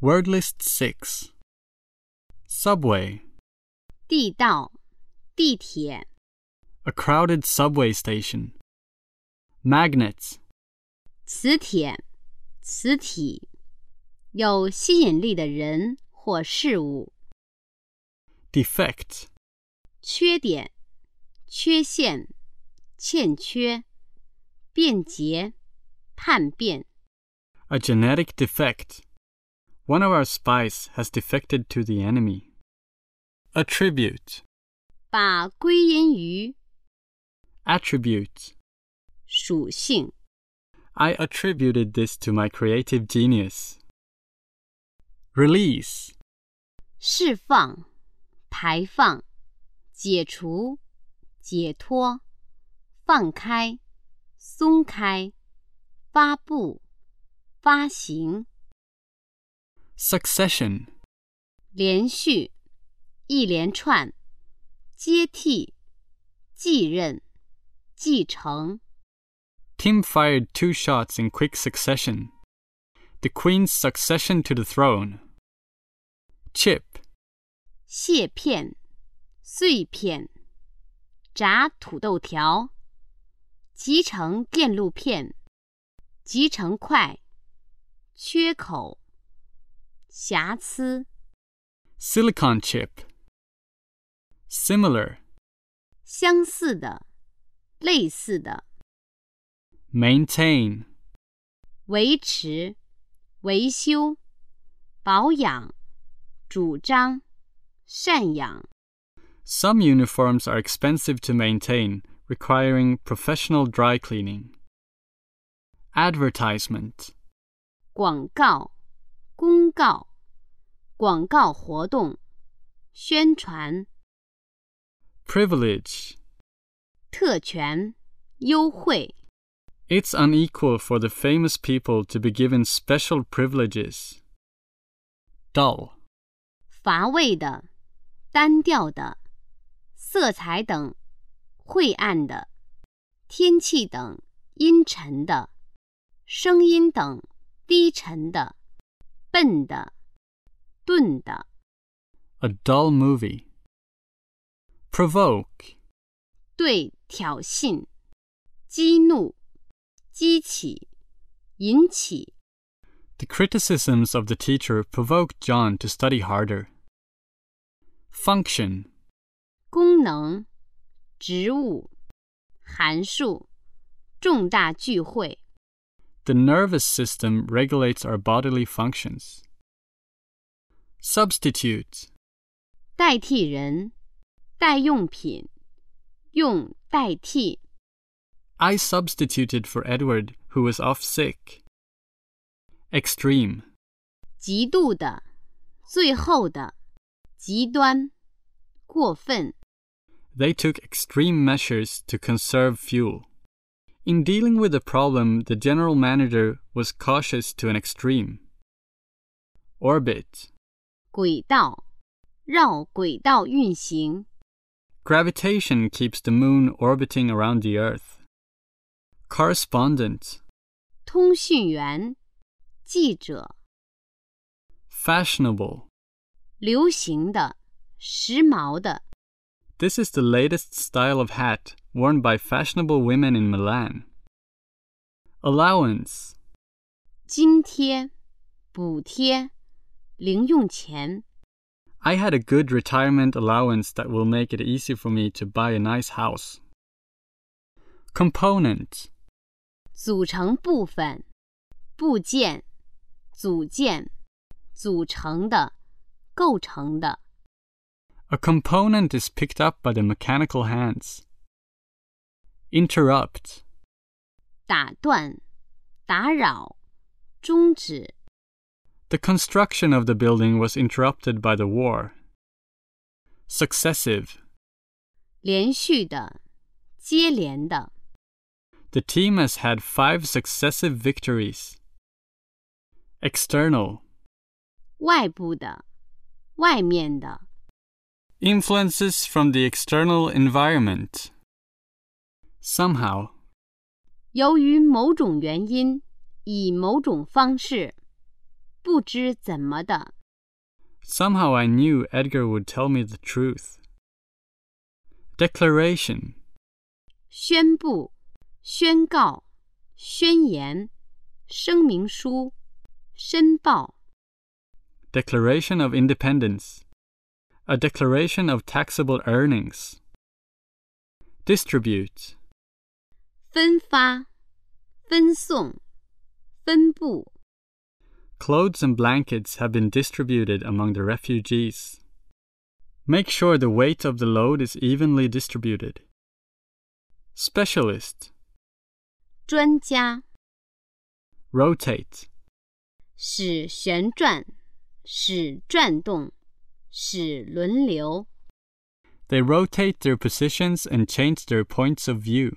Word list 6 Subway, 地道、地铁、 a crowded subway station. Magnet, 磁铁、磁体，有吸引力的人或事物。 defect, 缺点、缺陷、欠缺、便捷、叛变、 a genetic defect. One of our spies has defected to the enemy. Attribute, 把归因于 attribute. 属性。 I attributed this to my creative genius. Release, 释放、排放、解除、解脱、放开、松开、发布、发行、 succession, 连续、一连串、接替、继任、继承、 Tim fired two shots in quick succession. The Queen's succession to the throne. Chip, 蟹片、碎片、炸土豆条、集成电路片、集成块、缺口、 瑕疵、 silicon chip. Similar, 相似的、类似的、 maintain, 维持、维修、保养、主张、赡养、 Some uniforms are expensive to maintain, requiring professional dry cleaning. Advertisement, 广告、 公告、广告活动、宣传、privilege. 特权、优惠。It's unequal for the famous people to be given special privileges. Dull, 乏味的、单调的、色彩等晦暗的、天气等阴沉的、声音等低沉的、笨的、钝的、 a dull movie. Provoke, 对挑衅、激怒、激起、引起、 The criticisms of the teacher provoked John to study harder. Function, 功能、职务、函数、重大聚会。 the nervous system regulates our bodily functions. Substitute, 代替人、代用品、用代替、 I substituted for Edward, who was off sick. Extreme, 极度的、最后的、极端、过分。 they took extreme measures to conserve fuel. In dealing with the problem, the general manager was cautious to an extreme. Orbit, 轨道，绕轨道运行。 Gravitation keeps the moon orbiting around the Earth. Correspondent, 通讯员、记者， fashionable. 流行的、时髦的。 This is the latest style of hat worn by fashionable women in Milan. Allowance, 津贴、补贴、零用钱。 I had a good retirement allowance that will make it easy for me to buy a nice house. Component, 组成部分、部件、组件、组成的、构成的。 a component is picked up by the mechanical hands. Interrupt, 打断、打扰、终止。 The construction of the building was interrupted by the war. Successive. 连续的、接连的。 The team has had five successive victories. External. 外部的、外面的。 Influences from the external environment. Somehow. 由于某种原因，以某种方式， 不知怎么的。 Somehow I knew Edgar would tell me the truth. Declaration 宣布、宣告、宣言、声明书、申报、 Declaration of Independence. A declaration of taxable earnings. Distribute. 分发、分送、分布、 Clothes and blankets have been distributed among the refugees. Make sure the weight of the load is evenly distributed. Specialist. 专家。 Rotate. 使旋转，使转动，使轮流。 They rotate their positions and change their points of view.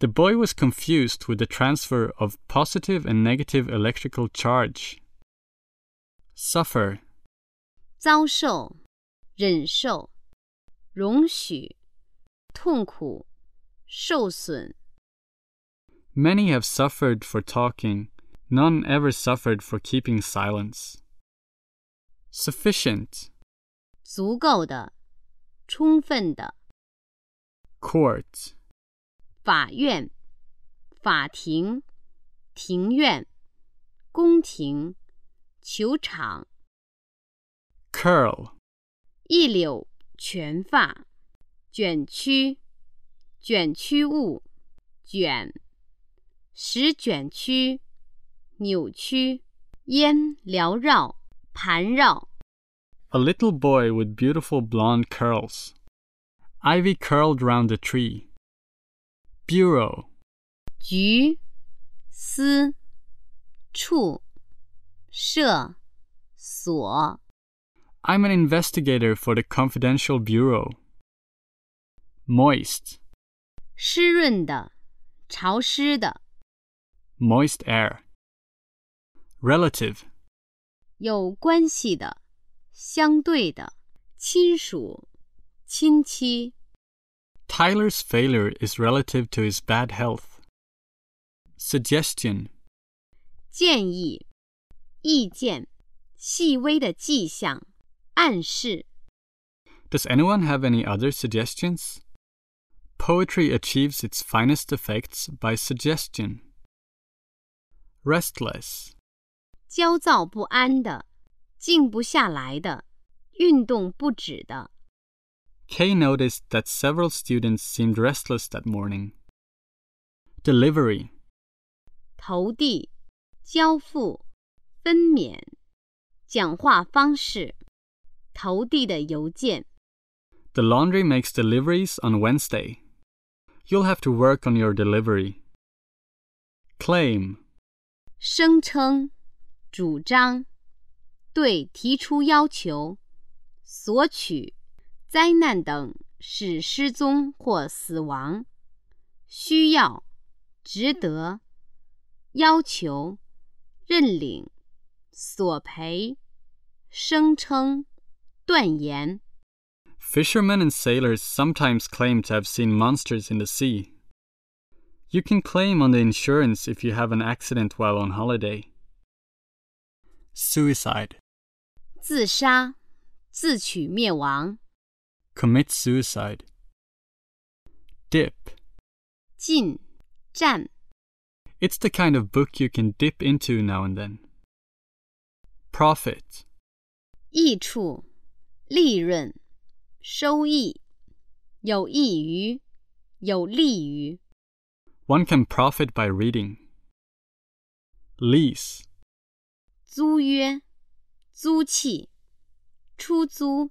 The boy was confused with the transfer of positive and negative electrical charge. Suffer. 遭受、忍受、容许、痛苦、受损。 Many have suffered for talking, none ever suffered for keeping silence. Sufficient. 足够的、充分的。 Court. 法院、法庭、庭院、宫廷、球场。 Curl. 一绺全发，卷曲，卷曲物，卷，使卷曲，扭曲，烟缭绕，盘绕。 A little boy with beautiful blonde curls. Ivy curled round the tree. Bureau. 局、司、处、社、所。 I'm an investigator for the Confidential Bureau. Moist. 湿润的，潮湿的， Moist air. Relative. 有关系的，相对的，亲属、亲戚。 Tyler's failure is relative to his bad health. Suggestion. 建议、意见、细微的迹象、暗示。 Does anyone have any other suggestions? Poetry achieves its finest effects by suggestion. Restless. 焦躁不安的，静不下来的，运动不止的。 Kay noticed that several students seemed restless that morning. Delivery. 投递、交付、分娩、讲话方式、投递的邮件。 The laundry makes deliveries on Wednesday. You'll have to work on your delivery. Claim. 声称、主张、对提出要求、索取、 灾难等使失踪或死亡、需要、值得、要求、认领、索赔、声称、断言。 Fishermen and sailors sometimes claim to have seen monsters in the sea. You can claim on the insurance if you have an accident while on holiday. Suicide. 自杀、自取灭亡、 Commit suicide. Dip. 进、站、 It's the kind of book you can dip into now and then. Profit. 益处、利润、收益，有益于、有利于。 One can profit by reading. Lease. 租约、租契、出租、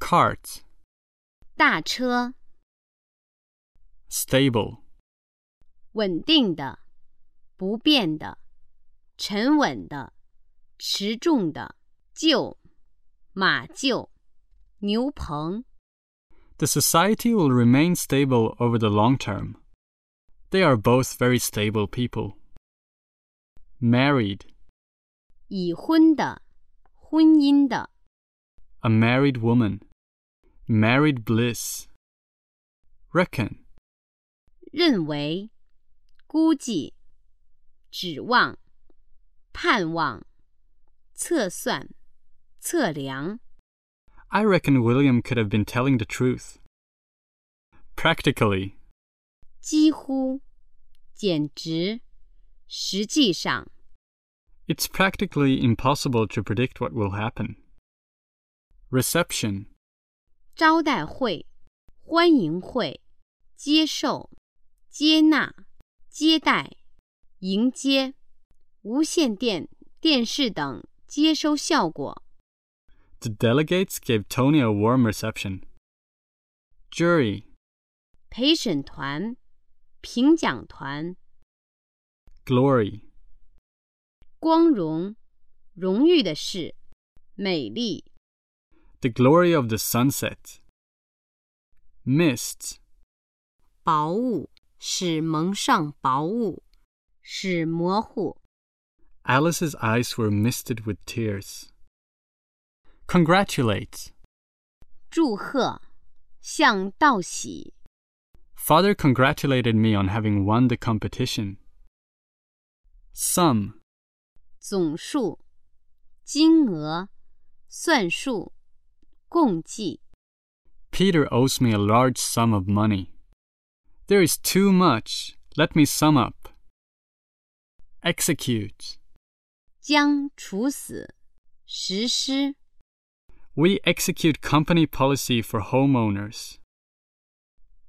Cart, 大车， stable, 稳定的、不变的、沉稳的、持重的、厩、马厩、牛棚。 The society will remain stable over the long term. They are both very stable people. Married, 已婚的、婚姻的、 a married woman. Married bliss. Reckon, 认为、估计、指望、盼望、测算、测量。 I reckon William could have been telling the truth. Practically, 几乎、简直、实际上、 it's practically impossible to predict what will happen. Reception, 招待会、欢迎会、接受、接纳、接待、迎接、无线电、电视等接收效果。the delegates gave Tony a warm reception. Jury, 陪审团、评奖团、glory, 光荣、荣誉的事、美丽、the glory of the sunset. Mist, 薄雾，使蒙上薄雾，使模糊。 Alice's eyes were misted with tears. Congratulate. 祝贺，向道喜。 Father congratulated me on having won the competition. Sum, 总数、金额、算术、 共济. Peter owes me a large sum of money. There is too much. Let me sum up. Execute. 将处死，实施。We execute company policy for homeowners.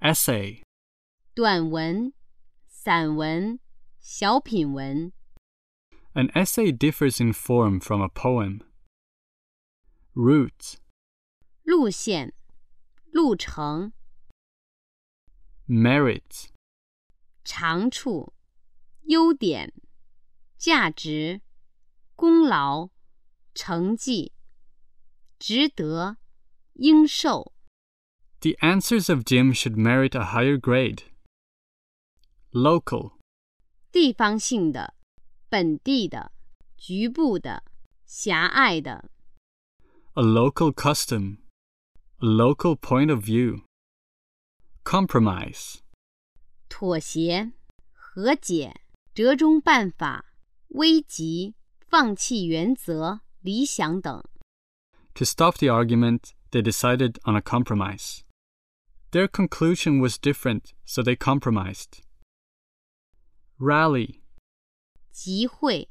Essay. 短文、散文、小品文。An essay differs in form from a poem. Route. 路线、路程、 Merit. 长处、优点、价值、功劳、成绩、值得、应受。 The answers of Jim should merit a higher grade. Local. 地方性的、本地的、局部的、狭隘的。 A local custom. A local point of view. Compromise. 妥协、和解、折中办法、危急、放弃原则、理想等。 To stop the argument, they decided on a compromise. Their conclusion was different, so they compromised. Rally. 集会、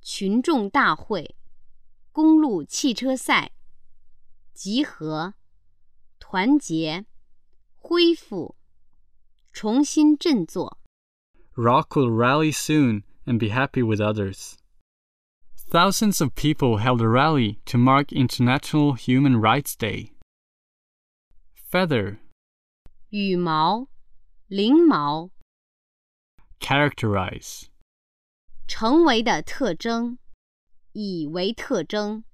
群众大会、公路汽车赛、集合、 团结、恢复、重新振作。 Rock will rally soon and be happy with others. Thousands of people held a rally to mark International Human Rights Day. Feather. 羽毛、翎毛， Characterize. 成为的特征，以为特征，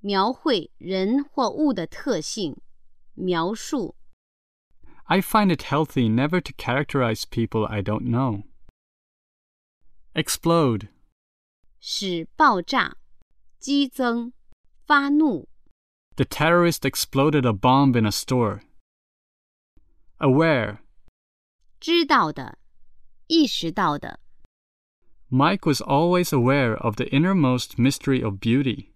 描绘人或物的特性， 描述。 I find it healthy never to characterize people I don't know. Explode. 使爆炸、激增、发怒。 The terrorist exploded a bomb in a store. Aware. 知道的、意识到的。 Mike was always aware of the innermost mystery of beauty.